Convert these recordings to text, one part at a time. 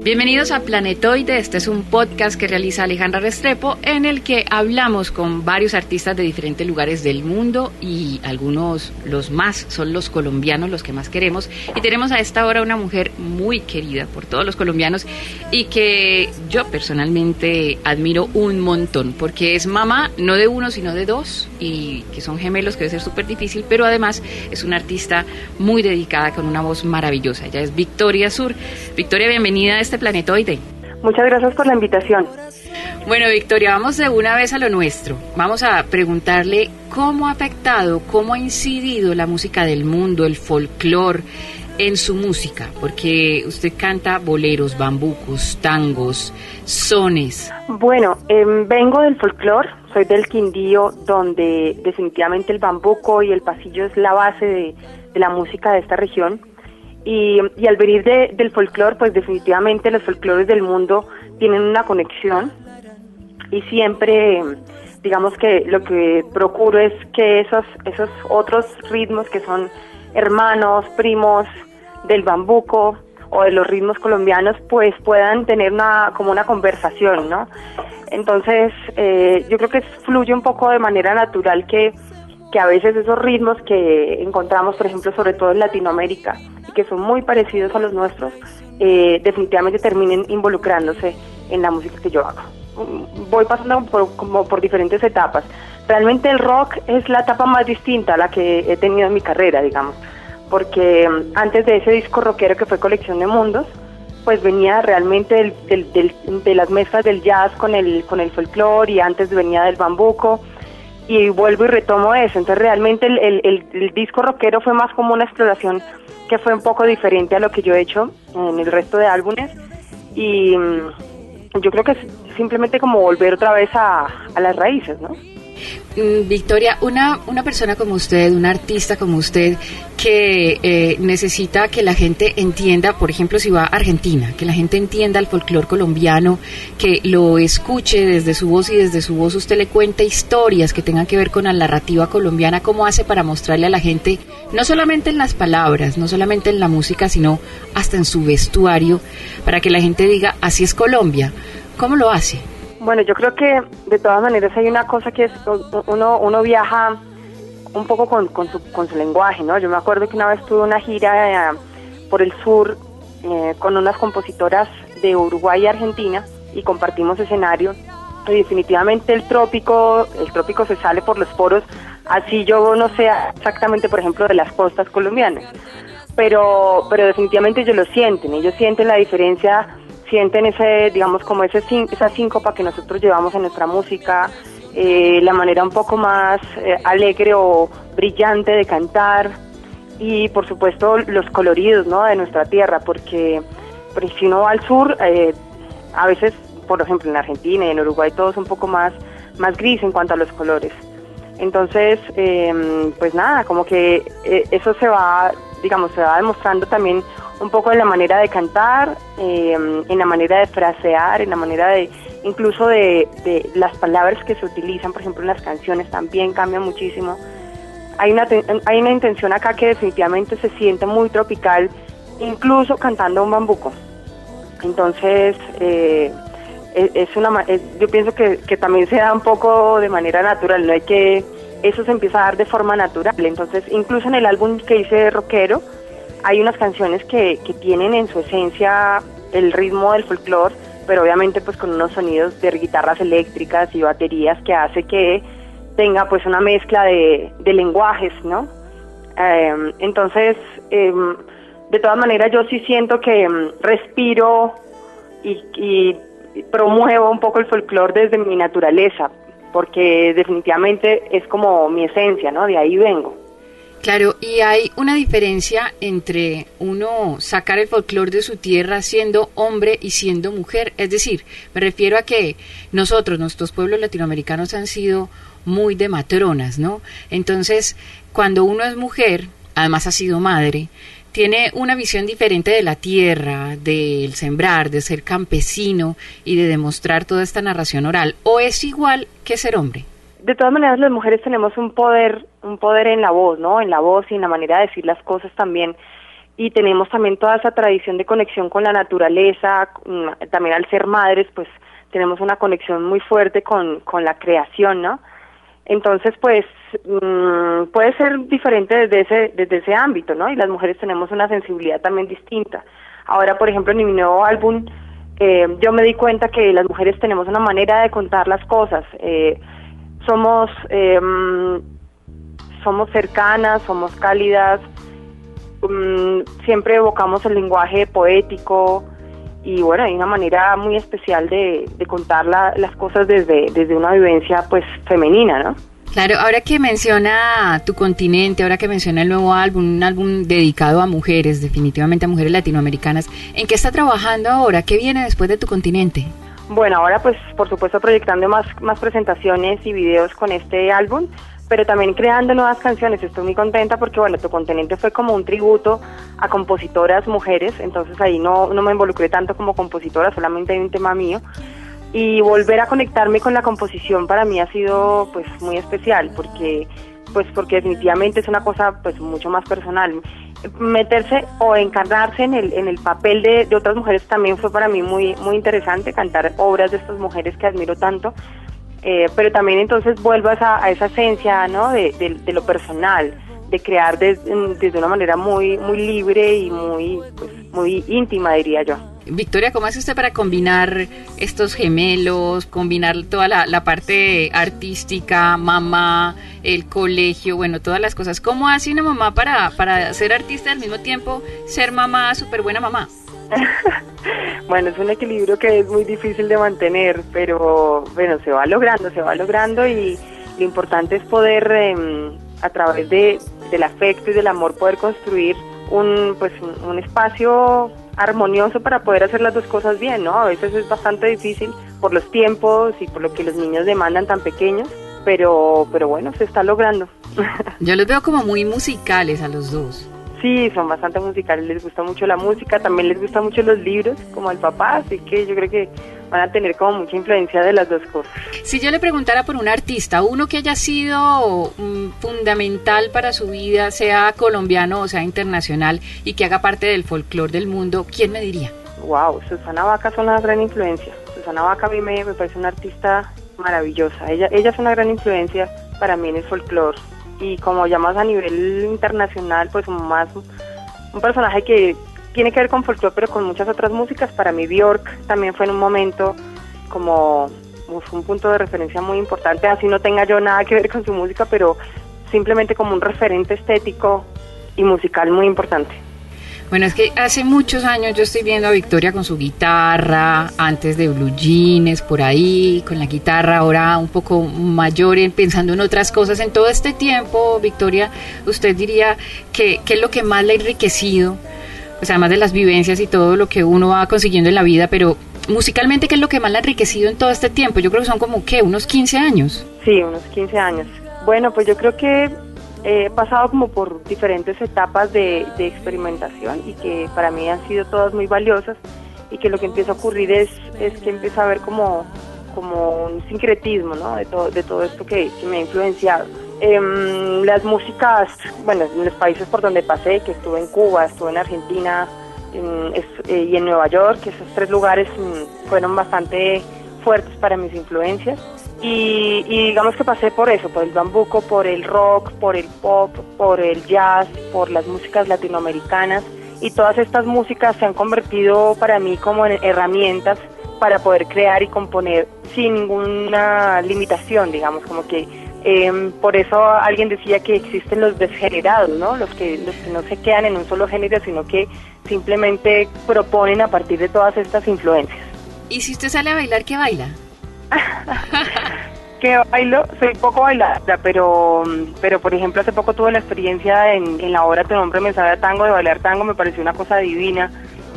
Bienvenidos a Planetoide, este es un podcast que realiza Alejandra Restrepo en el que hablamos con varios artistas de diferentes lugares del mundo y algunos, los más, son los colombianos, los que más queremos. Y tenemos a esta hora una mujer muy querida por todos los colombianos y que yo personalmente admiro un montón porque es mamá no de uno sino de dos y que son gemelos que debe ser súper difícil, pero además es una artista muy dedicada con una voz maravillosa. Ella es Victoria Sur. Victoria, bienvenida a este planetoide. Muchas gracias por la invitación. Bueno, Victoria, vamos de una vez a lo nuestro. Vamos a preguntarle cómo ha afectado, cómo ha incidido la música del mundo, el folclore en su música, porque usted canta boleros, bambucos, tangos, sones. Bueno, em, vengo del folclore, soy del Quindío, donde definitivamente el bambuco y el pasillo es la base de, de la música de esta región. Y, al venir del folclore, pues definitivamente los folclores del mundo tienen una conexión y siempre, digamos que lo que procuro es que esos, esos otros ritmos que son hermanos, primos del bambuco o de los ritmos colombianos, pues puedan tener una, como una conversación, ¿no? Entonces, eh, yo creo que fluye un poco de manera natural que, que a veces esos ritmos que encontramos, por ejemplo, sobre todo en Latinoamérica, que son muy parecidos a los nuestros, eh, definitivamente terminen involucrándose en la música que yo hago. Voy pasando por, como por diferentes etapas. Realmente el rock es la etapa más distinta a la que he tenido en mi carrera, digamos, porque mm, antes de ese disco rockero que fue Colección de Mundos, pues venía realmente de las mezclas del jazz con el, con el folclore y antes venía del bambuco y vuelvo y retomo eso. Entonces realmente el, el disco rockero fue más como una exploración que fue un poco diferente a lo que yo he hecho en el resto de álbumes y mm, yo creo que es simplemente como volver otra vez a, a las raíces, ¿no? Mm, Victoria, una, una persona como usted, un artista como usted, que eh, necesita que la gente entienda, por ejemplo, si va a Argentina, que la gente entienda el folclore colombiano, que lo escuche desde su voz y desde su voz usted le cuente historias que tengan que ver con la narrativa colombiana, ¿cómo hace para mostrarle a la gente, no solamente en las palabras, no solamente en la música, sino hasta en su vestuario, para que la gente diga, así es Colombia? ¿Cómo lo hace? Bueno, yo creo que de todas maneras hay una cosa que es uno, uno viaja un poco con, su, con su lenguaje, ¿no? Yo me acuerdo que una vez tuve una gira eh, por el sur eh, con unas compositoras de Uruguay y Argentina y compartimos escenario y definitivamente el trópico, el trópico se sale por los poros, así yo no sé exactamente, por ejemplo, de las costas colombianas, pero, pero definitivamente ellos lo sienten, ellos sienten la diferencia sienten ese, digamos, como ese, esa síncopa que nosotros llevamos en nuestra música, eh, la manera un poco más eh, alegre o brillante de cantar y por supuesto los coloridos ¿no? de nuestra tierra, porque, si uno va al sur, eh, a veces, por ejemplo en Argentina y en Uruguay todo es un poco más, más gris en cuanto a los colores. Entonces, em, pues nada, como que eso se va, digamos, se va demostrando también un poco en la manera de cantar, em, en la manera de frasear, en la manera de incluso de, las palabras que se utilizan, por ejemplo, en las canciones también cambian muchísimo. Hay una, hay una intención acá que definitivamente se siente muy tropical, incluso cantando un bambuco. Entonces, eh, e, es una, yo pienso que, que también se da un poco de manera natural, no hay que, eso se empieza a dar de forma natural. Entonces, incluso en el álbum que hice rockero, hay unas canciones que, que tienen en su esencia el ritmo del folclore, pero obviamente pues con unos sonidos de guitarras eléctricas y baterías que hace que tenga pues una mezcla de, lenguajes, ¿no? Em, entonces, em, de todas maneras yo sí siento que em, respiro y, y, promuevo un poco el folclore desde mi naturaleza, porque definitivamente es como mi esencia, ¿no? De ahí vengo. Claro, y hay una diferencia entre uno sacar el folclore de su tierra siendo hombre y siendo mujer. Es decir, me refiero a que nosotros, nuestros pueblos latinoamericanos han sido muy de matronas, ¿no? Entonces, cuando uno es mujer, además ha sido madre, tiene una visión diferente de la tierra, del sembrar, de ser campesino y de demostrar toda esta narración oral. ¿O es igual que ser hombre? de todas maneras las mujeres tenemos un poder, un poder en la voz, ¿no? En la voz y en la manera de decir las cosas también. Y tenemos también toda esa tradición de conexión con la naturaleza, mm, también al ser madres, pues tenemos una conexión muy fuerte con, con la creación, ¿no? Entonces, pues, mm, puede ser diferente desde ese, desde ese ámbito, ¿no? Y las mujeres tenemos una sensibilidad también distinta. Ahora, por ejemplo, en mi nuevo álbum, eh, yo me di cuenta que las mujeres tenemos una manera de contar las cosas. Eh, somos, eh, somos cercanas, somos cálidas, mm, siempre evocamos el lenguaje poético, y bueno, hay una manera muy especial de, contar las cosas desde, desde una vivencia pues femenina, ¿no? Claro, ahora que menciona tu continente, ahora que menciona el nuevo álbum, un álbum dedicado a mujeres, definitivamente a mujeres latinoamericanas, ¿en qué está trabajando ahora? ¿Qué viene después de tu continente? Bueno, ahora pues por supuesto proyectando más, más presentaciones y videos con este álbum, pero también creando nuevas canciones. Estoy muy contenta porque, bueno, tu continente fue como un tributo a compositoras mujeres, entonces ahí no, no me involucré tanto como compositora, solamente hay un tema mío. Y volver a conectarme con la composición para mí ha sido pues muy especial porque pues porque definitivamente es una cosa pues mucho más personal. Meterse o encarnarse en el, en el papel de, de otras mujeres también fue para mí muy, muy interesante, cantar obras de estas mujeres que admiro tanto, eh, pero también entonces vuelvo a a esa esencia ¿no? de, de, lo personal, de crear desde una manera muy, muy libre y muy, pues, muy íntima, diría yo. Victoria, ¿cómo hace usted para combinar estos gemelos, combinar toda la, la, parte artística, mamá, el colegio, bueno, todas las cosas? ¿Cómo hace una mamá para, para ser artista y al mismo tiempo ser mamá, súper buena mamá? bueno, es un equilibrio que es muy difícil de mantener, pero bueno, se va logrando, se va logrando y lo importante es poder em, a través de, del afecto y del amor poder construir un pues un, espacio armonioso para poder hacer las dos cosas bien, ¿no? A veces es bastante difícil por los tiempos y por lo que los niños demandan tan pequeños, pero pero bueno, se está logrando. Yo los veo como muy musicales a los dos. Sí, son bastante musicales, les gusta mucho la música, también les gusta mucho los libros, como el papá, así que yo creo que van a tener como mucha influencia de las dos cosas. Si yo le preguntara por un artista, uno que haya sido mm, fundamental para su vida, sea colombiano o sea internacional, y que haga parte del folclore del mundo, ¿quién me diría? Wow, Susana Vaca es una gran influencia. Susana Vaca a mí me, me parece una artista maravillosa. Ella, ella es una gran influencia para mí en el folclore y como ya más a nivel internacional, pues más un personaje que tiene que ver con folclore, pero con muchas otras músicas. Para mí Bjork también fue en un momento como un punto de referencia muy importante, así no tenga yo nada que ver con su música, pero simplemente como un referente estético y musical muy importante. Bueno, es que hace muchos años yo estoy viendo a Victoria con su guitarra, antes de Blue Jeans, por ahí, con la guitarra, ahora un poco mayor, pensando en otras cosas. En todo este tiempo, Victoria, usted diría que es lo que más le ha enriquecido, pues además de las vivencias y todo lo que uno va consiguiendo en la vida, pero musicalmente, ¿qué es lo que más le ha enriquecido en todo este tiempo? Yo creo que son como, ¿qué? ¿Unos 15 años? Sí, unos 15 años. Bueno, pues yo creo que he pasado como por diferentes etapas de, experimentación y que para mí han sido todas muy valiosas y que lo que empieza a ocurrir es, es que empieza a ver como, como un sincretismo ¿no? de, todo, de todo esto que, me ha influenciado. Em, las músicas, bueno, en los países por donde pasé, que estuve en Cuba, estuve en Argentina eh, y en Nueva York, esos tres lugares mm, fueron bastante fuertes para mis influencias. Y, digamos que pasé por eso, por el bambuco, por el rock, por el pop, por el jazz, por las músicas latinoamericanas y todas estas músicas se han convertido para mí como en herramientas para poder crear y componer sin ninguna limitación, digamos, como que em, por eso alguien decía que existen los desgenerados, ¿no? Los que, los que no se quedan en un solo género, sino que simplemente proponen a partir de todas estas influencias. ¿Y usted sale a bailar, qué baila? que bailo, soy poco bailadora, pero, pero por ejemplo hace poco tuve la experiencia en, la obra Tu nombre me sabe a tango, de bailar tango, me pareció una cosa divina.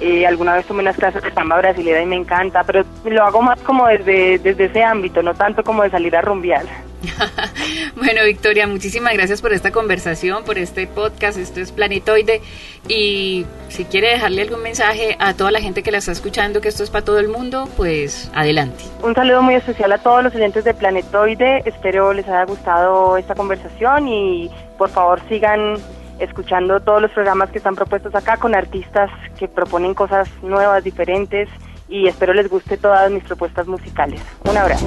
Eh, alguna vez tomé unas clases de samba brasileña y me encanta, pero lo hago más como desde, desde ese ámbito, no tanto como de salir a rumbear. bueno, Victoria, muchísimas gracias por esta conversación, por este podcast. Esto es Planetoide. Y si quiere dejarle algún mensaje a toda la gente que la está escuchando, que esto es para todo el mundo, pues adelante. Un saludo muy especial a todos los oyentes de Planetoide. Espero les haya gustado esta conversación y por favor sigan escuchando todos los programas que están propuestos acá con artistas que proponen cosas nuevas, diferentes y espero les guste todas mis propuestas musicales. Un abrazo.